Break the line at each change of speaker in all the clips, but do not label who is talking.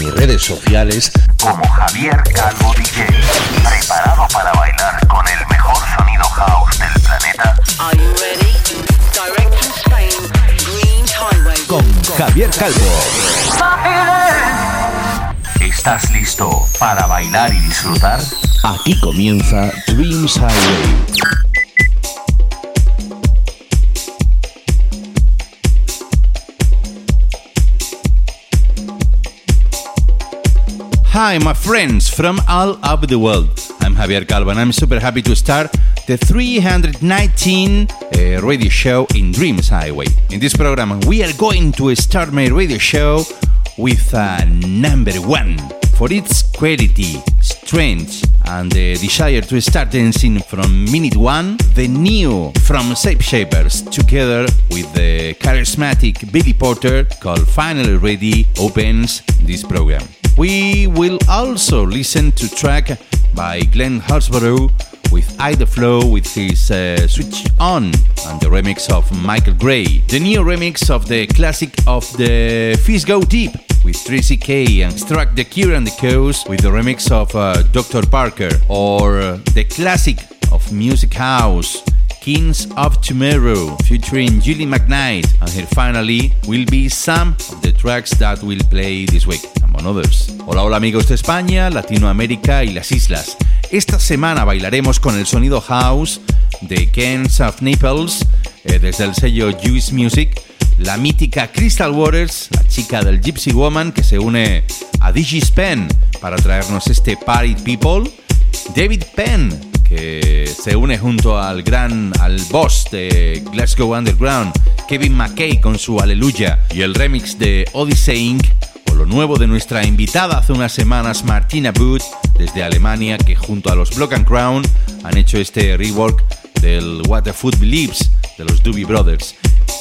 mis redes sociales
como Javier Calvo DJ. Preparado para bailar con el mejor sonido house del planeta.
Are you ready? Direct from Spain, Dreams Highway.
Con Javier Calvo.
¿Estás listo para bailar y disfrutar?
aquí comienza Dreams Highway.
Hi, my friends from all over the world. I'm Javier Calvo and I'm super happy to start the 319 uh, radio show in Dreams Highway. In this program, we are going to start my radio show with uh, number one for its quality, strength, and the desire to start dancing from minute one. The new from Shape Shapers, together with the charismatic Billy Porter, called Finally Ready, opens this program. We will also listen to track by Glenn Halsborough with Ida Flow with his uh, Switch On and the remix of Michael Gray. The new remix of the classic of the Fish Go Deep with Tracy K and Struck the Cure and the Coast with the remix of uh, Dr. Parker or uh, the classic of Music House. Kings of Tomorrow featuring Julie McKnight and here finally will be some of the tracks that we'll play this week, others. Hola, hola amigos de España, Latinoamérica y las islas. Esta semana bailaremos con el sonido house de Kings of Naples eh, desde el sello Juice Music, la mítica Crystal Waters, la chica del Gypsy Woman que se une a Digi Spen para traernos este Party People, David Penn que se une junto al gran, al boss de Glasgow Underground, Kevin McKay con su Aleluya y el remix de Odyssey Inc. lo nuevo de nuestra invitada hace unas semanas Martina Booth desde Alemania que junto a los Block and Crown han hecho este rework del What the Food Believes de los Doobie Brothers.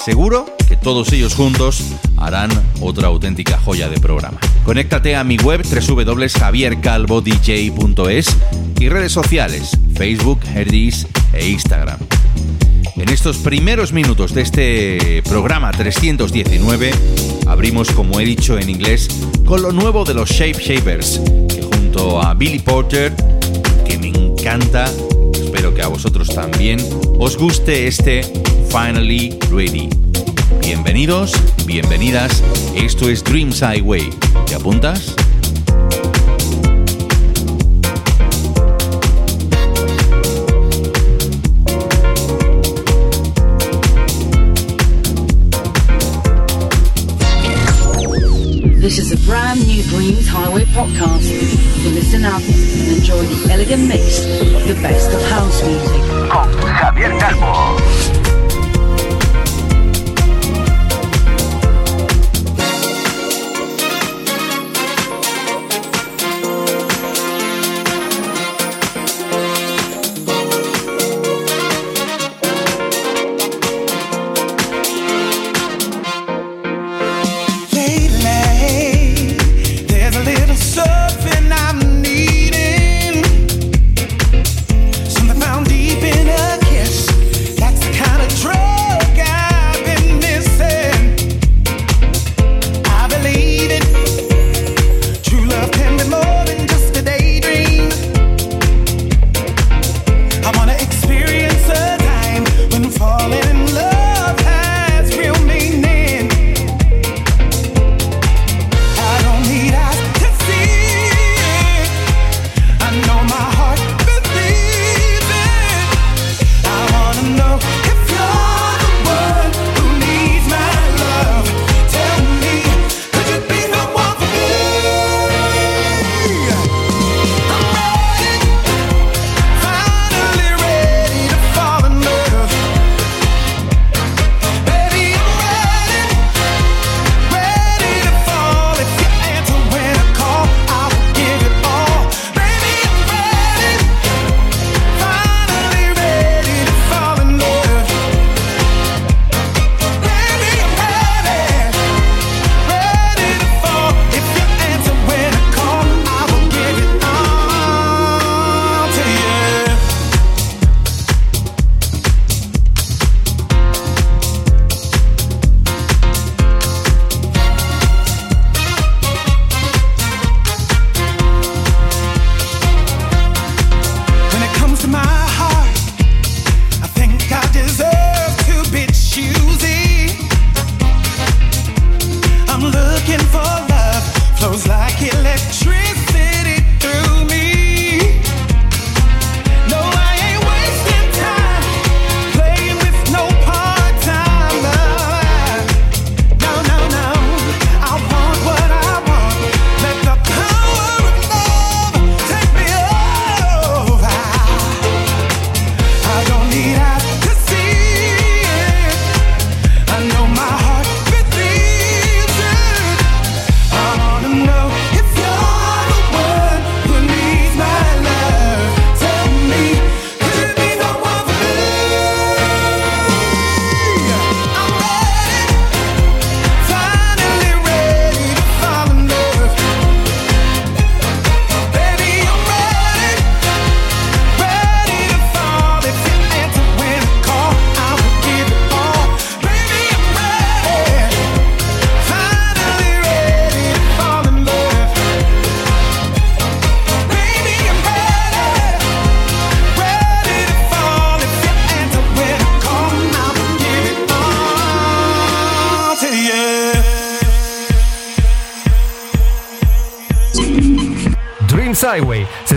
Seguro que todos ellos juntos harán otra auténtica joya de programa. Conéctate a mi web www.javiercalvodj.es y redes sociales Facebook, Herdis e Instagram. En estos primeros minutos de este programa 319 abrimos, como he dicho en inglés, con lo nuevo de los Shape Shapers, junto a Billy Porter, que me encanta, espero que a vosotros también, os guste este Finally Ready. Bienvenidos, bienvenidas, esto es Dreams Highway. ¿Te apuntas?
This is a brand new Dreams Highway podcast. So listen up and enjoy the elegant mix of the best of house music.
Con Javier Calvo.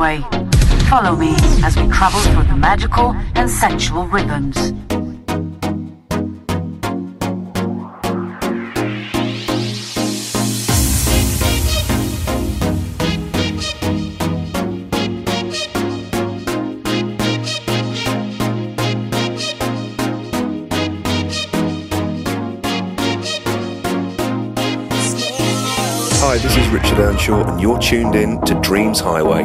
Highway. Follow me as we travel through the magical and sensual rhythms.
Hi, this is Richard Earnshaw, and you're tuned in to Dreams. Highway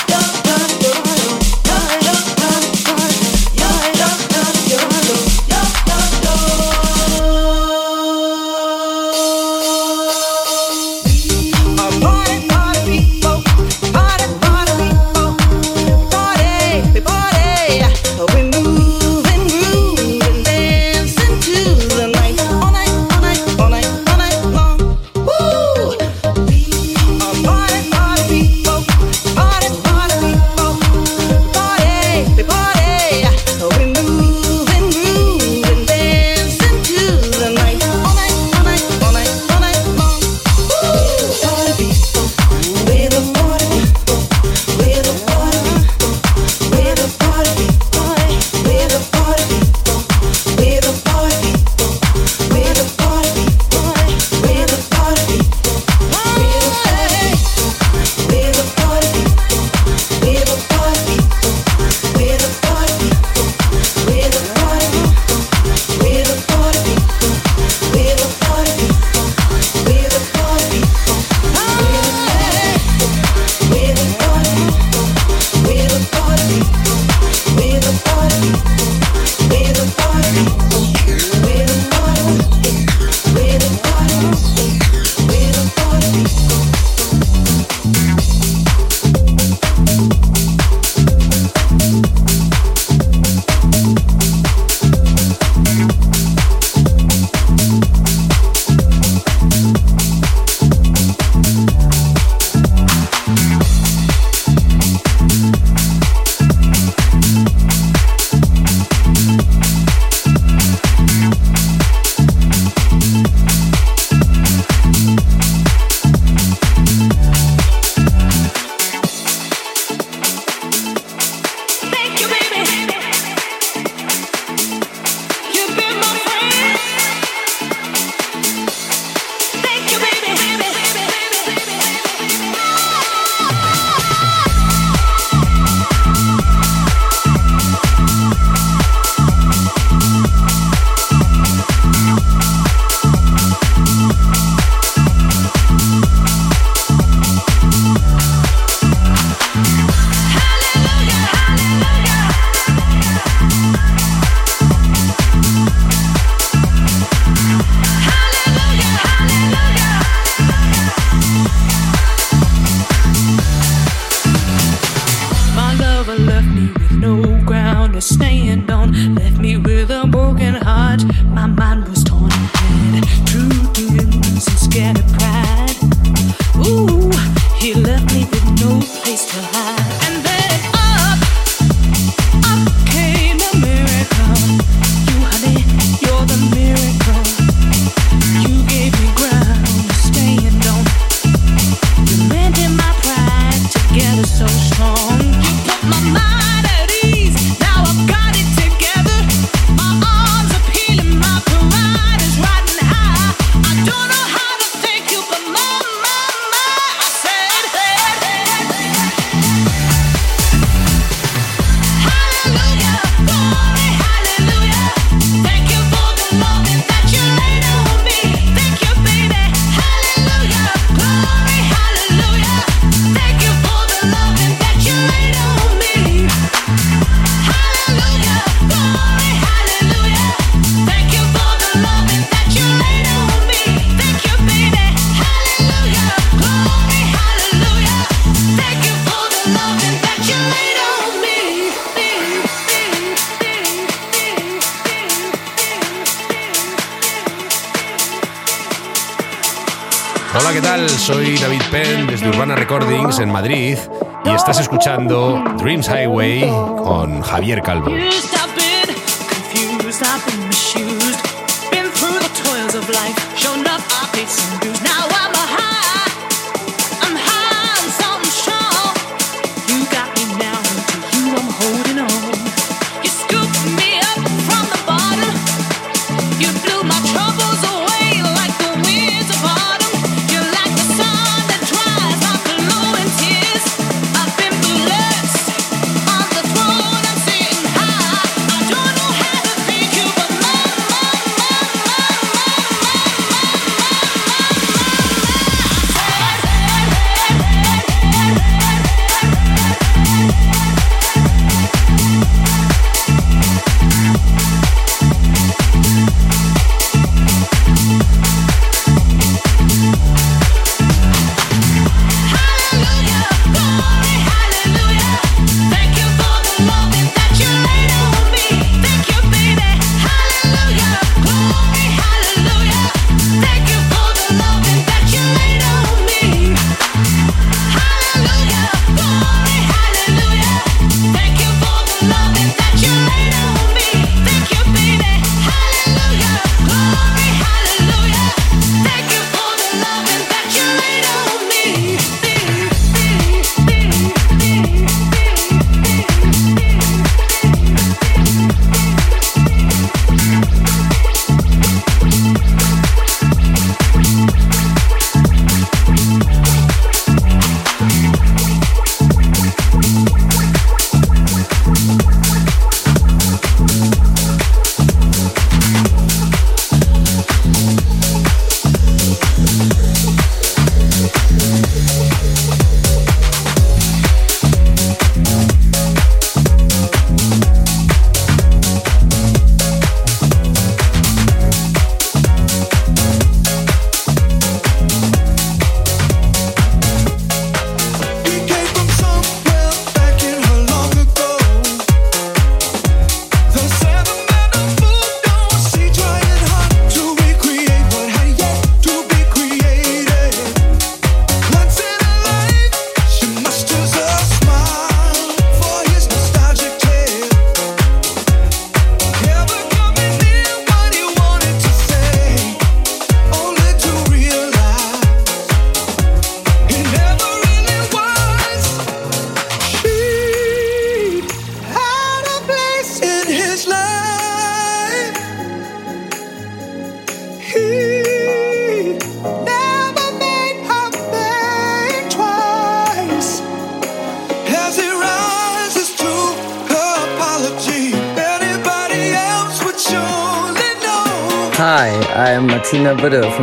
Escuchando Dreams Highway con Javier Calvo.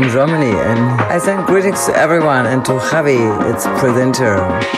From Germany, and I send greetings to everyone and to Javi, its presenter.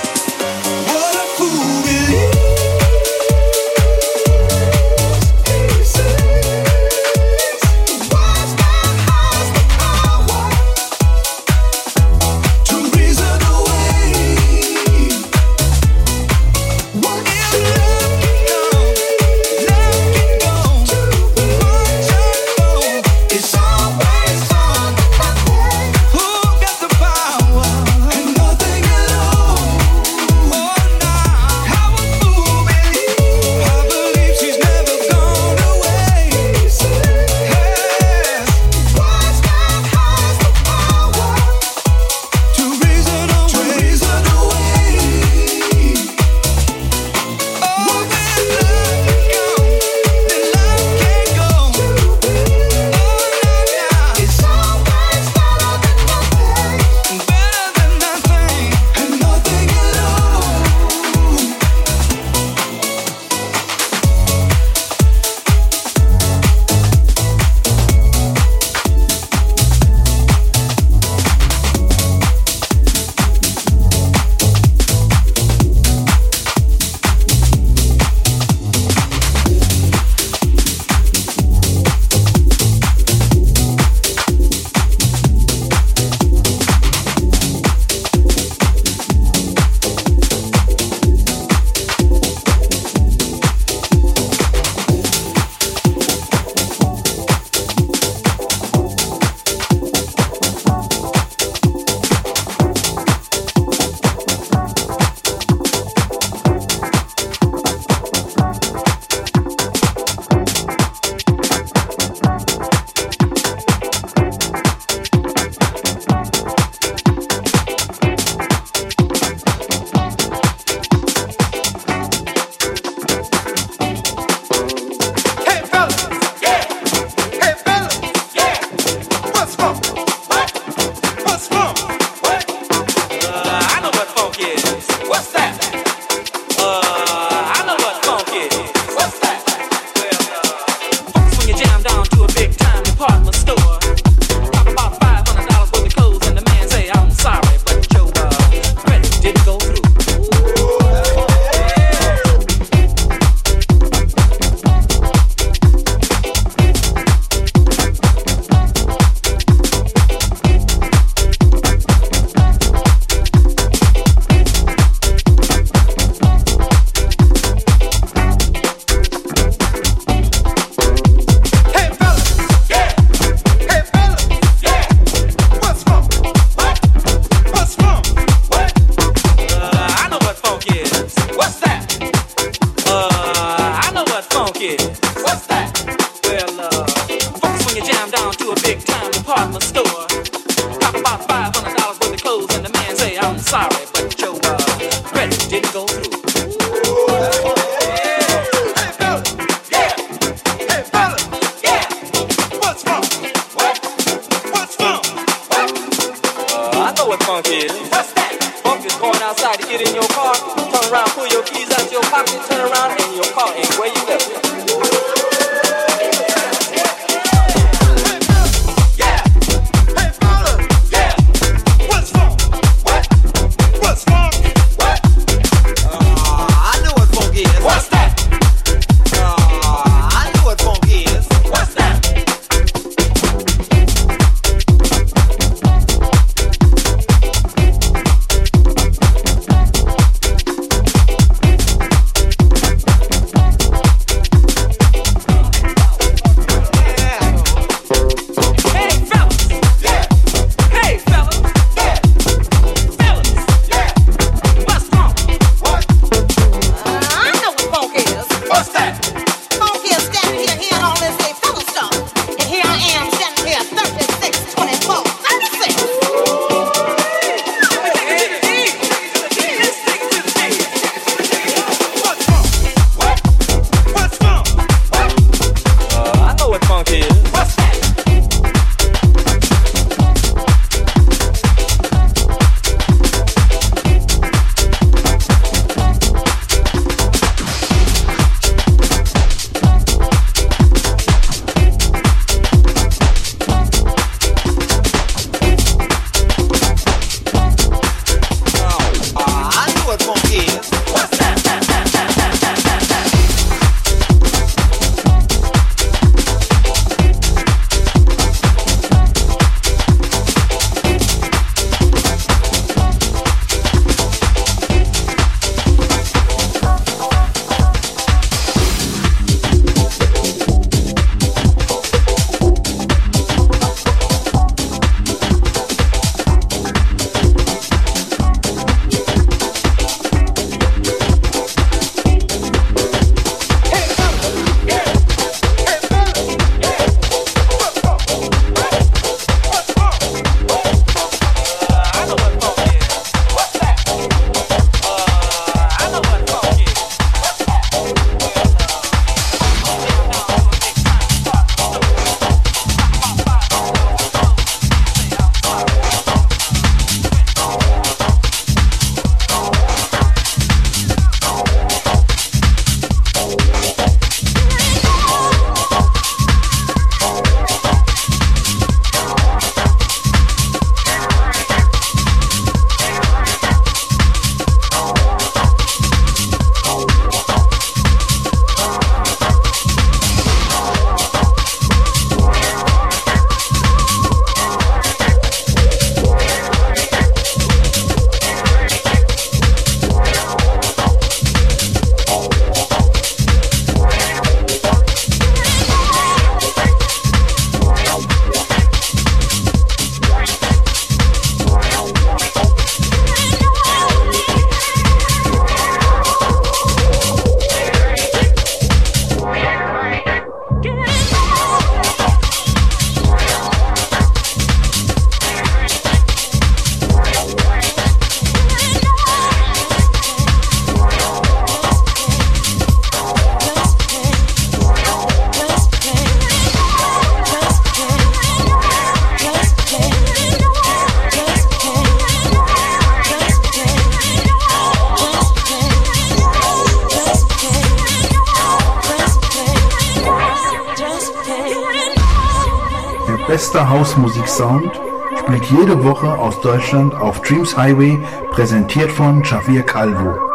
Der beste Hausmusik-Sound spielt jede Woche aus Deutschland auf Dreams Highway, präsentiert von Javier Calvo.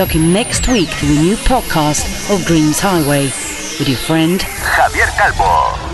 lock next week to the new podcast of Dreams Highway with your friend
Javier Calvo.